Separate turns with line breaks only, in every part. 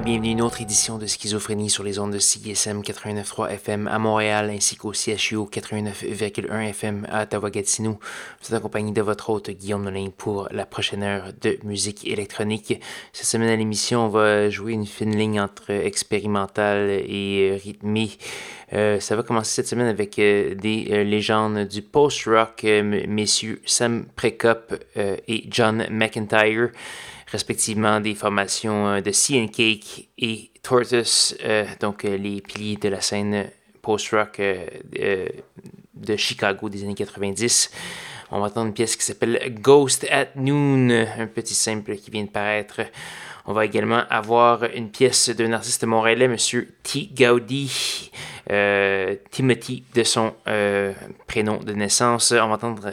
Bienvenue à une autre édition de Schizophrénie sur les ondes de CISM 89.3 FM à Montréal ainsi qu'au CHU 89.1 FM à Ottawa-Gatineau. Vous êtes accompagné de votre hôte Guillaume Nolin pour la prochaine heure de musique électronique. Cette semaine à l'émission, on va jouer une fine ligne entre expérimental et rythmé. Euh, ça va commencer cette semaine avec euh, des euh, légendes du post-rock, messieurs Sam Prekop et John McIntyre respectivement des formations euh, de Sea and Cake et Tortoise, euh, donc euh, les piliers de la scène post-rock de Chicago des années 90. On va entendre une pièce qui s'appelle Ghost at Noon, un petit simple qui vient de paraître. On va également avoir une pièce d'un artiste montréalais, M. T. Gaudi, Timothy de son prénom de naissance. On va entendre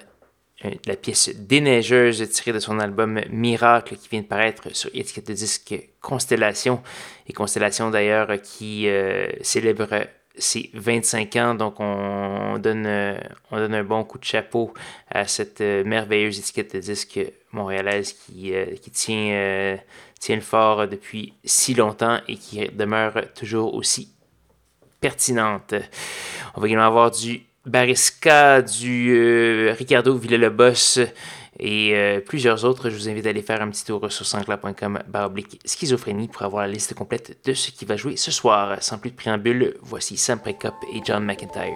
la pièce Déneigeuse tirée de son album Miracle qui vient de paraître sur étiquette de disque Constellation. Et Constellation d'ailleurs qui euh, célèbre ses 25 ans. Donc on donne, euh, on donne un bon coup de chapeau à cette merveilleuse étiquette de disque montréalaise qui, qui tient, tient le fort depuis si longtemps et qui demeure toujours aussi pertinente. On va également avoir du Barisca, du euh, Ricardo Villalobos et euh, plusieurs autres. Je vous invite à aller faire un petit tour sur sanscla.com baroblique schizophrénie pour avoir la liste complète de ce qui va jouer ce soir. Sans plus de préambule, voici Sam Prekop et John McIntyre.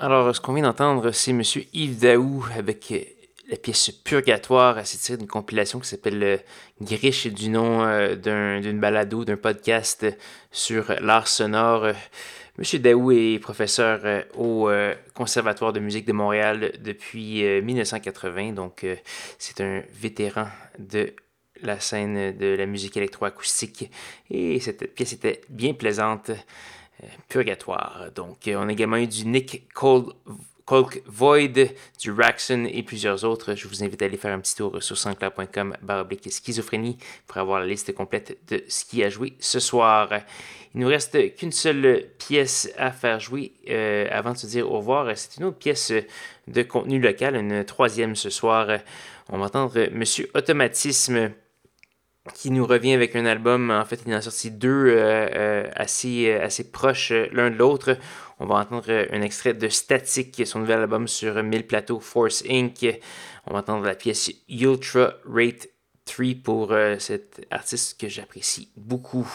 Alors, ce qu'on vient d'entendre, c'est M. Yves Daou avec euh, la pièce Purgatoire. C'est tiré d'une compilation qui s'appelle euh, Griche du nom euh, d'une balado, d'un podcast sur l'art sonore. M. Daou est professeur au Conservatoire de musique de Montréal depuis 1980, donc c'est un vétéran de la scène de la musique électroacoustique et cette pièce était bien plaisante. Purgatoire. Donc, euh, on a également eu du Nick Cole. Void, du Raxon et plusieurs autres. Je vous invite à aller faire un petit tour sur sansclair.com baroblique schizophrénie pour avoir la liste complète de ce qui a joué ce soir. Il nous reste qu'une seule pièce à faire jouer euh, avant de se dire au revoir. C'est une autre pièce de contenu local, une troisième ce soir. On va entendre Monsieur Automatisme qui nous revient avec un album. En fait, il en a sorti deux euh, euh, assez, euh, assez proches l'un de l'autre. On va entendre un extrait de Static, son nouvel album sur 1000 plateaux, Force Inc. On va entendre la pièce Ultra Rate 3 pour cet artiste que j'apprécie beaucoup.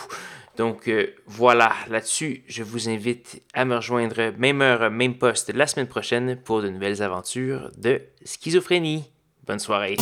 Donc voilà, là-dessus, je vous invite à me rejoindre même heure, même poste la semaine prochaine pour de nouvelles aventures de schizophrénie. Bonne soirée.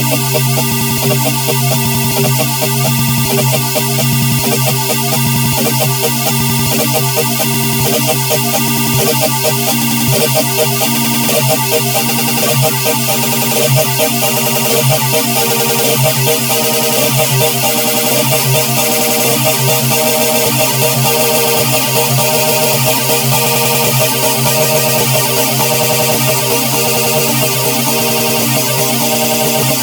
Thank